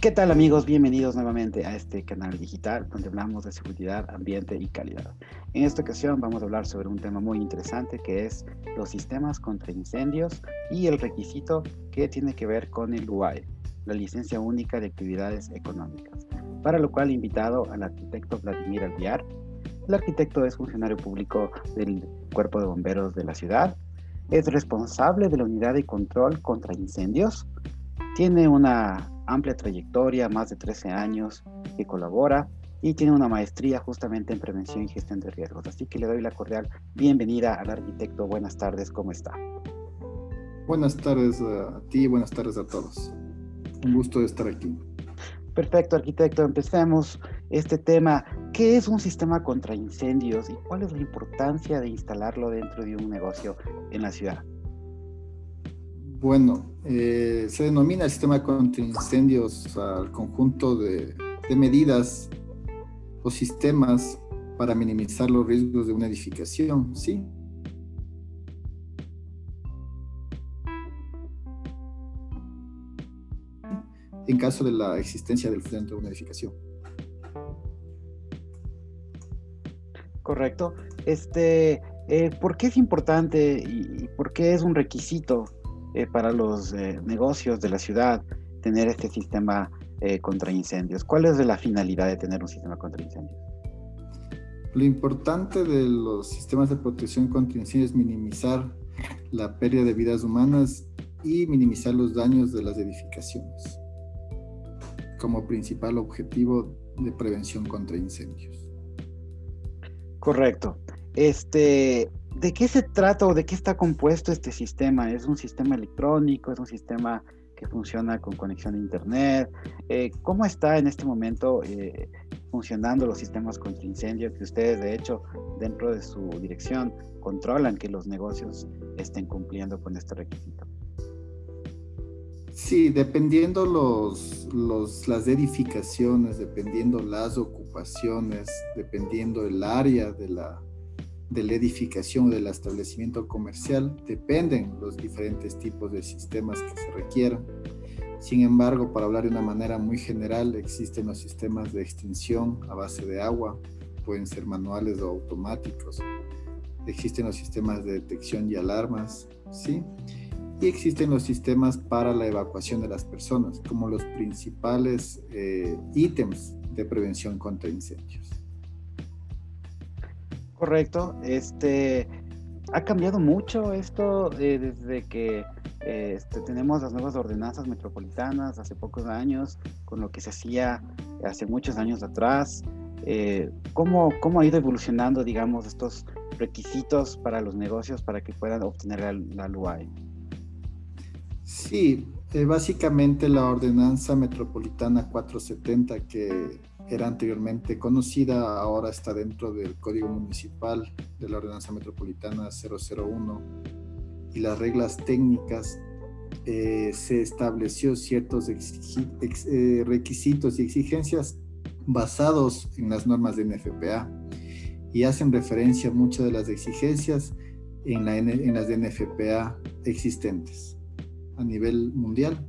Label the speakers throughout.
Speaker 1: ¿Qué tal amigos? Bienvenidos nuevamente a este canal digital donde hablamos de seguridad, ambiente y calidad. En esta ocasión vamos a hablar sobre un tema muy interesante que es los sistemas contra incendios y el requisito que tiene que ver con el UAE, la licencia única de actividades económicas, para lo cual he invitado al arquitecto Vladimir Alviar. El arquitecto es funcionario público del Cuerpo de Bomberos de la ciudad, es responsable de la unidad de control contra incendios, tiene una amplia trayectoria, más de 13 años que colabora y tiene una maestría justamente en prevención y gestión de riesgos. Así que le doy la cordial bienvenida al arquitecto. Buenas tardes, ¿cómo está?
Speaker 2: Buenas tardes a ti y buenas tardes a todos. Un gusto de estar aquí.
Speaker 1: Perfecto, arquitecto. Empecemos este tema. ¿Qué es un sistema contra incendios y cuál es la importancia de instalarlo dentro de un negocio en la ciudad?
Speaker 2: Bueno, eh, se denomina el sistema contra incendios al conjunto de, medidas o sistemas para minimizar los riesgos de una edificación, ¿sí? En caso de la existencia del dentro de una edificación.
Speaker 1: Correcto. Este, eh, ¿Por qué es importante y por qué es un requisito eh, para los eh, negocios de la ciudad tener este sistema eh, contra incendios? ¿Cuál es la finalidad de tener un sistema contra incendios?
Speaker 2: Lo importante de los sistemas de protección contra incendios es minimizar la pérdida de vidas humanas y minimizar los daños de las edificaciones como principal objetivo de prevención contra incendios.
Speaker 1: Correcto. Este, ¿De qué se trata o de qué está compuesto este sistema? ¿Es un sistema electrónico? ¿Es un sistema que funciona con conexión a Internet? Eh, ¿Cómo está en este momento eh, funcionando los sistemas contra incendio que ustedes, de hecho, dentro de su dirección, controlan que los negocios estén cumpliendo con este requisito?
Speaker 2: Sí, dependiendo los, las edificaciones, dependiendo las ocupaciones, dependiendo el área de la, de la edificación o del establecimiento comercial dependen los diferentes tipos de sistemas que se requieran. Sin embargo, para hablar de una manera muy general, existen los sistemas de extinción a base de agua, pueden ser manuales o automáticos. Existen los sistemas de detección y alarmas, ¿sí? Y existen los sistemas para la evacuación de las personas, como los principales eh, ítems de prevención contra incendios.
Speaker 1: Correcto. Este ha cambiado mucho esto eh, desde que eh, este, tenemos las nuevas ordenanzas metropolitanas hace pocos años, con lo que se hacía hace muchos años atrás. Eh, ¿cómo, ¿cómo, ha ido evolucionando, digamos, estos requisitos para los negocios para que puedan obtener la, la LUAE?
Speaker 2: Sí, básicamente la ordenanza metropolitana 470 que era anteriormente conocida, ahora está dentro del Código Municipal de la Ordenanza Metropolitana 001 y las reglas técnicas eh, se estableció ciertos eh, requisitos y exigencias basados en las normas de NFPA y hacen referencia a muchas de las exigencias en, en las de NFPA existentes a nivel mundial.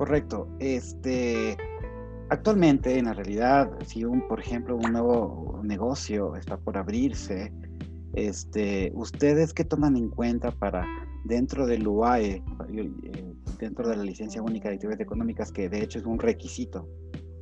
Speaker 1: Correcto. Este, actualmente, en la realidad, si un, por ejemplo, un nuevo negocio está por abrirse, este, ¿ustedes qué toman en cuenta para dentro del UAE, eh, dentro de la licencia única de actividades económicas, que de hecho es un requisito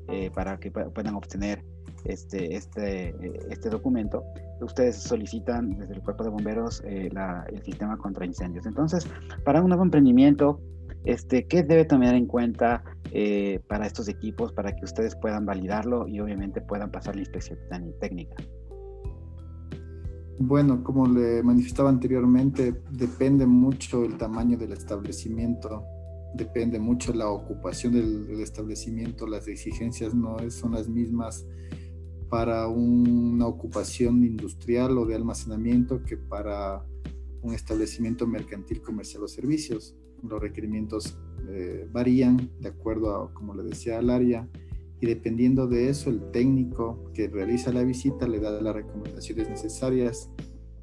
Speaker 1: eh, para que puedan obtener este, este, eh, este documento, ustedes solicitan desde el cuerpo de bomberos el sistema contra incendios. Entonces, para un nuevo emprendimiento, este, ¿Qué debe tomar en cuenta eh, para estos equipos para que ustedes puedan validarlo y obviamente puedan pasar la inspección técnica?
Speaker 2: Bueno, como le manifestaba anteriormente, depende mucho el tamaño del establecimiento, depende mucho la ocupación del, establecimiento, las exigencias no son las mismas para una ocupación industrial o de almacenamiento que para un establecimiento mercantil, comercial o servicios los requerimientos eh, varían de acuerdo a, como le decía, al área y dependiendo de eso, el técnico que realiza la visita le da las recomendaciones necesarias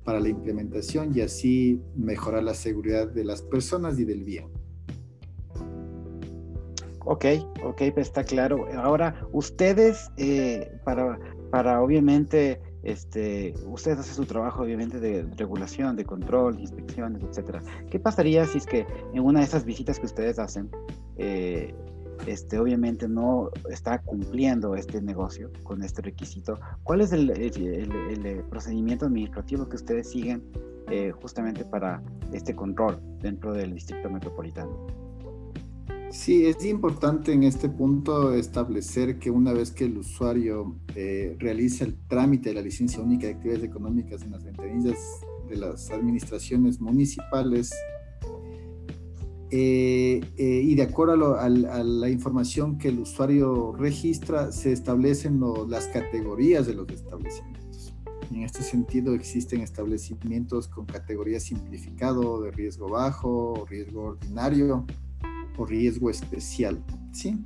Speaker 2: para la implementación y así mejorar la seguridad de las personas y del bien.
Speaker 1: Ok, ok, está claro. Ahora, ustedes, eh, para, para obviamente, este, ustedes hacen su trabajo obviamente de regulación, de control, inspecciones, etcétera. ¿Qué pasaría si es que en una de esas visitas que ustedes hacen, eh, este, obviamente no está cumpliendo este negocio con este requisito? ¿Cuál es el, el, procedimiento administrativo que ustedes siguen eh, justamente para este control dentro del distrito metropolitano?
Speaker 2: Sí, es importante en este punto establecer que una vez que el usuario eh, realiza el trámite de la licencia única de actividades económicas en las ventanillas de las administraciones municipales, eh, eh, y de acuerdo a, la información que el usuario registra, se establecen las categorías de los establecimientos. En este sentido, existen establecimientos con categoría simplificado, de riesgo bajo, riesgo ordinario, o riesgo especial, ¿sí?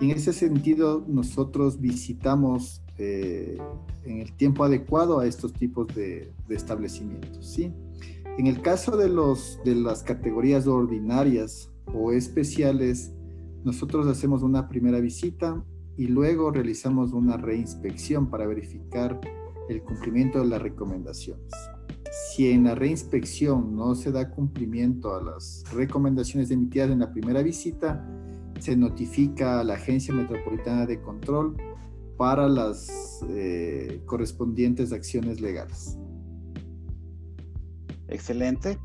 Speaker 2: en ese sentido, nosotros visitamos eh, en el tiempo adecuado a estos tipos de, establecimientos, ¿sí? En el caso de, los, de las categorías ordinarias o especiales, nosotros hacemos una primera visita y luego realizamos una reinspección para verificar el cumplimiento de las recomendaciones si en la reinspección no se da cumplimiento a las recomendaciones emitidas en la primera visita, se notifica a la Agencia Metropolitana de Control para las eh, correspondientes acciones legales.
Speaker 1: Excelente.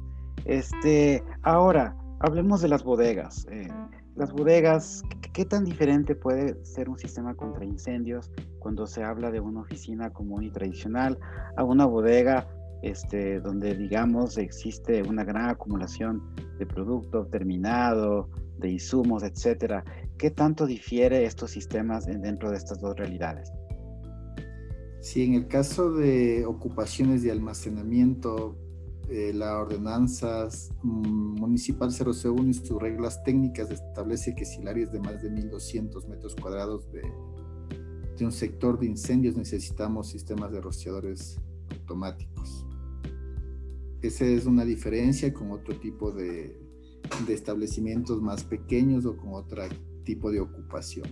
Speaker 1: Este, ahora, hablemos de las bodegas. Eh, las bodegas, ¿qué tan diferente puede ser un sistema contra incendios cuando se habla de una oficina común y tradicional a una bodega este, donde digamos existe una gran acumulación de producto terminado, de insumos, etcétera. ¿Qué tanto difiere estos sistemas dentro de estas dos realidades?
Speaker 2: Sí, en el caso de ocupaciones de almacenamiento, eh, la ordenanza mm, municipal 001 y sus reglas técnicas establece que si el área es de más de 1.200 metros cuadrados de, de un sector de incendios necesitamos sistemas de rociadores automáticos. Esa es una diferencia con otro tipo de, establecimientos más pequeños o con otro tipo de ocupación.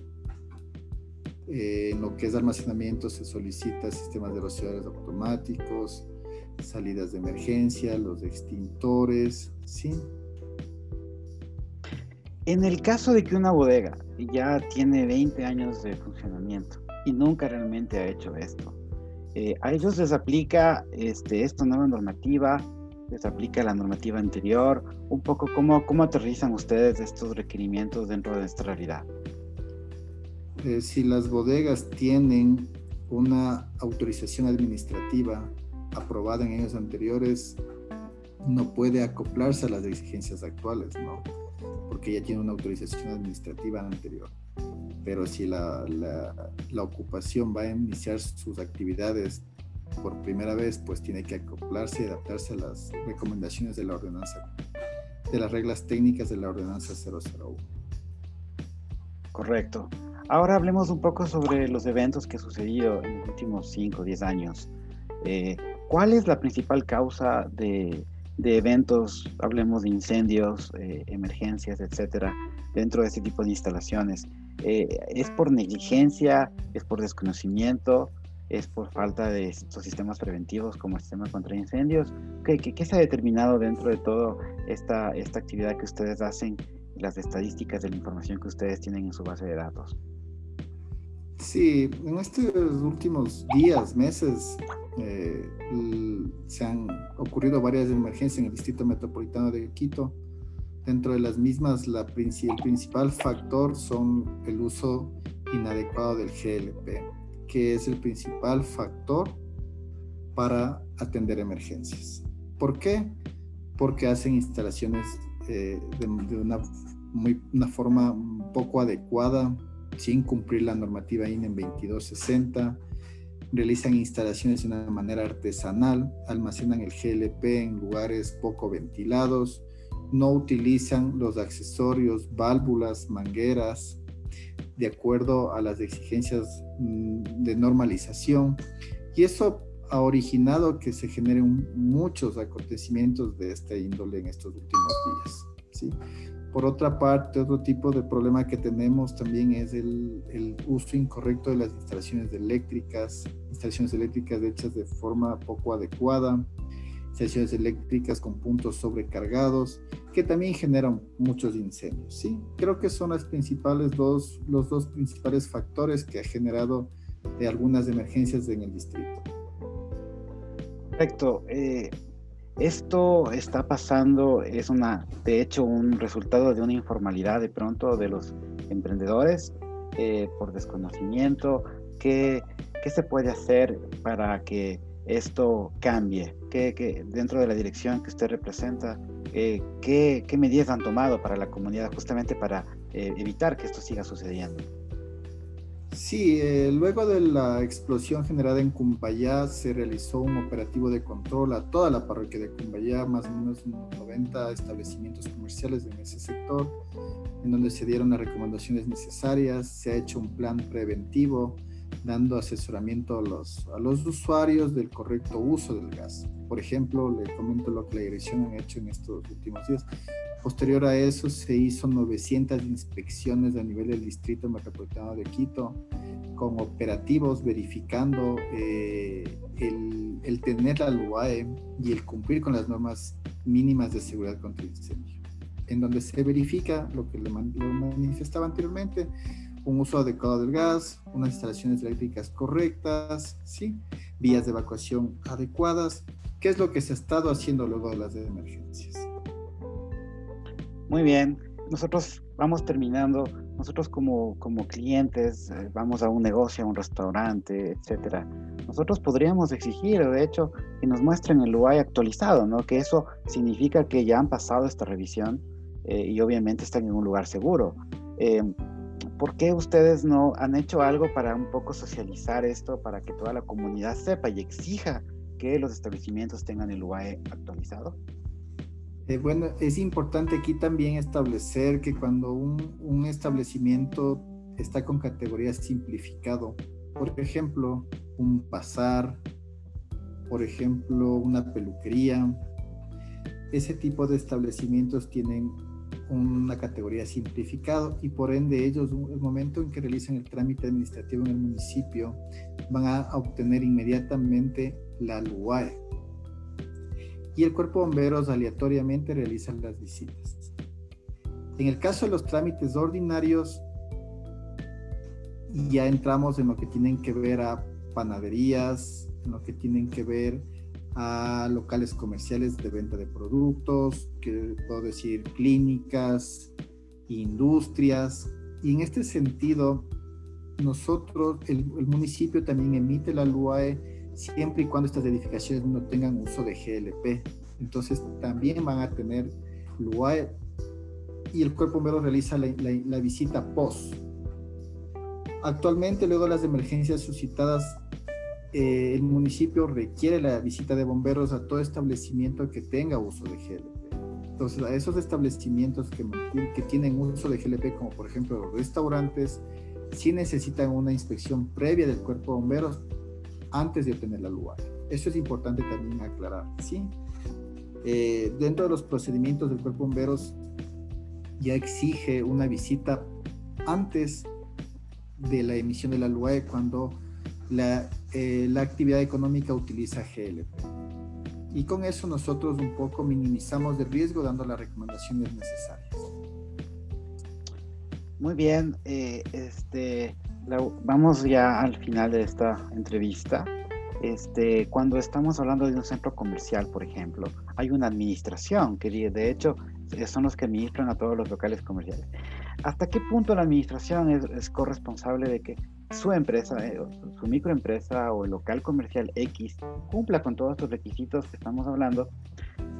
Speaker 2: Eh, en lo que es almacenamiento se solicita sistemas de rociadores automáticos, salidas de emergencia, los extintores, ¿sí?
Speaker 1: En el caso de que una bodega ya tiene 20 años de funcionamiento y nunca realmente ha hecho esto, eh, a ellos les aplica este, esta nueva normativa les aplica la normativa anterior? Un poco, ¿cómo, cómo aterrizan ustedes estos requerimientos dentro de esta realidad?
Speaker 2: Eh, si las bodegas tienen una autorización administrativa aprobada en años anteriores, no puede acoplarse a las exigencias actuales, ¿no? Porque ya tiene una autorización administrativa anterior. Pero si la, la, la ocupación va a iniciar sus actividades por primera vez, pues tiene que acoplarse y adaptarse a las recomendaciones de la ordenanza, de las reglas técnicas de la ordenanza 001.
Speaker 1: Correcto. Ahora hablemos un poco sobre los eventos que han sucedido en los últimos 5 o 10 años. Eh, ¿Cuál es la principal causa de, eventos, hablemos de incendios, eh, emergencias, etcétera, dentro de este tipo de instalaciones? Eh, ¿Es por negligencia? ¿Es por desconocimiento? es por falta de estos sistemas preventivos como el sistema contra incendios. ¿Qué, se ha determinado dentro de toda esta, esta actividad que ustedes hacen las estadísticas de la información que ustedes tienen en su base de datos?
Speaker 2: Sí, en estos últimos días, meses, eh, se han ocurrido varias emergencias en el Distrito Metropolitano de Quito. Dentro de las mismas, el principal factor son el uso inadecuado del GLP que es el principal factor para atender emergencias. ¿Por qué? Porque hacen instalaciones eh, de, una, muy, una forma poco adecuada, sin cumplir la normativa INE en 2260, realizan instalaciones de una manera artesanal, almacenan el GLP en lugares poco ventilados, no utilizan los accesorios, válvulas, mangueras, de acuerdo a las exigencias mm, de normalización. Y eso ha originado que se generen muchos acontecimientos de esta índole en estos últimos días. ¿sí? Por otra parte, otro tipo de problema que tenemos también es el, el, uso incorrecto de las instalaciones eléctricas, instalaciones eléctricas hechas de forma poco adecuada, instalaciones eléctricas con puntos sobrecargados, que también generan muchos incendios. ¿sí? Creo que son las principales dos, los dos principales factores que ha generado de algunas emergencias en el distrito.
Speaker 1: Perfecto. Eh, esto está pasando, es una, de hecho, un resultado de una informalidad de pronto de los emprendedores eh, por desconocimiento. ¿Qué, ¿Qué, se puede hacer para que esto cambie? ¿Qué, qué dentro de la dirección que usted representa, eh, ¿qué, ¿qué, medidas han tomado para la comunidad justamente para eh, evitar que esto siga sucediendo?
Speaker 2: Sí, eh, luego de la explosión generada en Cumbayá se realizó un operativo de control a toda la parroquia de Cumbayá, más o menos 90 establecimientos comerciales en ese sector, en donde se dieron las recomendaciones necesarias, se ha hecho un plan preventivo, dando asesoramiento a los, a los usuarios del correcto uso del gas. Por ejemplo, le comento lo que la dirección ha hecho en estos últimos días. Posterior a eso se hizo 900 inspecciones a nivel del Distrito Metropolitano de Quito con operativos verificando eh, el, el, tener la LUAE y el cumplir con las normas mínimas de seguridad contra incendio, en donde se verifica lo que le lo manifestaba anteriormente, un uso adecuado del gas, unas instalaciones eléctricas correctas, ¿sí? vías de evacuación adecuadas, ¿qué es lo que se ha estado haciendo luego de las emergencias?
Speaker 1: Muy bien, nosotros vamos terminando, nosotros como, como clientes eh, vamos a un negocio, a un restaurante, etcétera. Nosotros podríamos exigir, de hecho, que nos muestren el UI actualizado, ¿no? Que eso significa que ya han pasado esta revisión eh, y obviamente están en un lugar seguro. Eh, ¿Por qué ustedes no han hecho algo para un poco socializar esto, para que toda la comunidad sepa y exija que los establecimientos tengan el UI actualizado?
Speaker 2: Eh, bueno, es importante aquí también establecer que cuando un, un, establecimiento está con categoría simplificado, por ejemplo, un bazar, por ejemplo, una peluquería, ese tipo de establecimientos tienen una categoría simplificado y por ende ellos, el momento en que realizan el trámite administrativo en el municipio, van a obtener inmediatamente la LUAE, y el cuerpo de bomberos aleatoriamente realiza las visitas. En el caso de los trámites ordinarios, ya entramos en lo que tienen que ver a panaderías, en lo que tienen que ver a locales comerciales de venta de productos, que puedo decir clínicas, industrias. Y en este sentido, nosotros, el, municipio también emite la LUAE siempre y cuando estas edificaciones no tengan uso de GLP. Entonces también van a tener lugar y el cuerpo bombero realiza la, visita post. Actualmente, luego de las emergencias suscitadas, eh, el municipio requiere la visita de bomberos a todo establecimiento que tenga uso de GLP. Entonces, a esos establecimientos que, que tienen uso de GLP, como por ejemplo los restaurantes, sí necesitan una inspección previa del cuerpo de bomberos antes de obtener la lugar. Eso es importante también aclarar, ¿sí? Eh, dentro de los procedimientos del cuerpo bomberos ya exige una visita antes de la emisión de la LUAE cuando la, eh, la actividad económica utiliza GLP. Y con eso nosotros un poco minimizamos el riesgo dando las recomendaciones necesarias.
Speaker 1: Muy bien, eh, este, vamos ya al final de esta entrevista. Este, cuando estamos hablando de un centro comercial, por ejemplo, hay una administración que de hecho son los que administran a todos los locales comerciales. ¿Hasta qué punto la administración es, corresponsable de que su empresa, eh, su microempresa o el local comercial X cumpla con todos estos requisitos que estamos hablando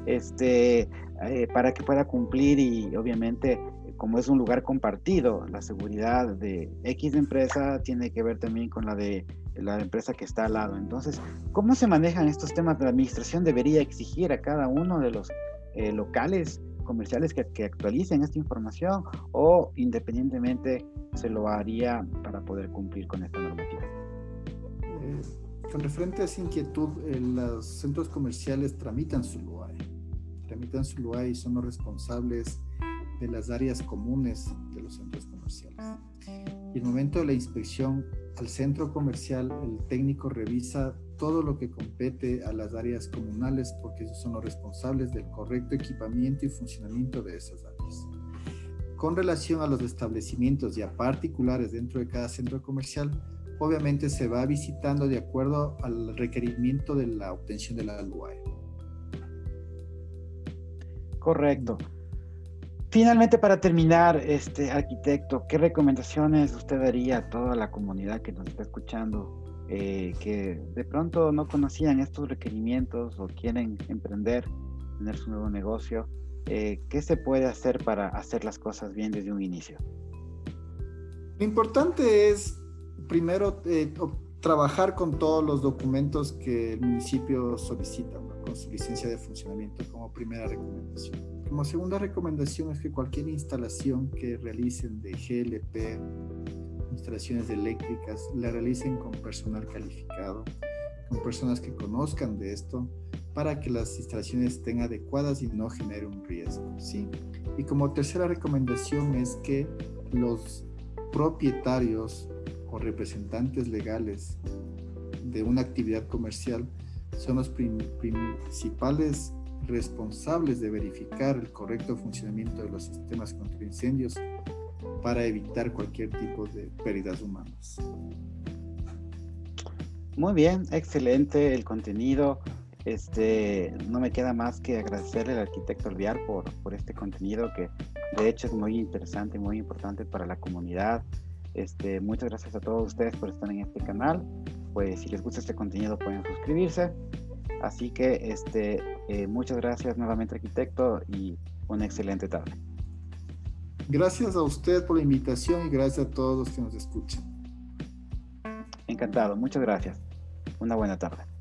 Speaker 1: este, eh, para que pueda cumplir y obviamente como es un lugar compartido, la seguridad de X empresa tiene que ver también con la de la empresa que está al lado. Entonces, ¿cómo se manejan estos temas? La administración debería exigir a cada uno de los eh, locales comerciales que, que, actualicen esta información o independientemente se lo haría para poder cumplir con esta normativa.
Speaker 2: Eh, con referente a esa inquietud, eh, los centros comerciales tramitan su LUAE, tramitan su LUAE y son los responsables de las áreas comunes de los centros comerciales. Y el momento de la inspección al centro comercial, el técnico revisa todo lo que compete a las áreas comunales porque ellos son los responsables del correcto equipamiento y funcionamiento de esas áreas. Con relación a los establecimientos y a particulares dentro de cada centro comercial, obviamente se va visitando de acuerdo al requerimiento de la obtención de la LUAE.
Speaker 1: Correcto. Finalmente, para terminar, este arquitecto, ¿qué recomendaciones usted daría a toda la comunidad que nos está escuchando, eh, que de pronto no conocían estos requerimientos o quieren emprender, tener su nuevo negocio? Eh, ¿Qué se puede hacer para hacer las cosas bien desde un inicio?
Speaker 2: Lo importante es, primero, eh, trabajar con todos los documentos que el municipio solicita, con su licencia de funcionamiento como primera recomendación. Como segunda recomendación es que cualquier instalación que realicen de GLP, instalaciones eléctricas, la realicen con personal calificado, con personas que conozcan de esto, para que las instalaciones estén adecuadas y no genere un riesgo. ¿sí? Y como tercera recomendación es que los propietarios o representantes legales de una actividad comercial son los principales responsables de verificar el correcto funcionamiento de los sistemas contra incendios para evitar cualquier tipo de pérdidas humanas.
Speaker 1: Muy bien, excelente el contenido. Este, no me queda más que agradecerle al arquitecto Alviar por, por este contenido que de hecho es muy interesante, muy importante para la comunidad. Este, muchas gracias a todos ustedes por estar en este canal. Pues si les gusta este contenido pueden suscribirse. Así que este, eh, muchas gracias nuevamente arquitecto y una excelente tarde.
Speaker 2: Gracias a usted por la invitación y gracias a todos los que nos escuchan.
Speaker 1: Encantado, muchas gracias. Una buena tarde.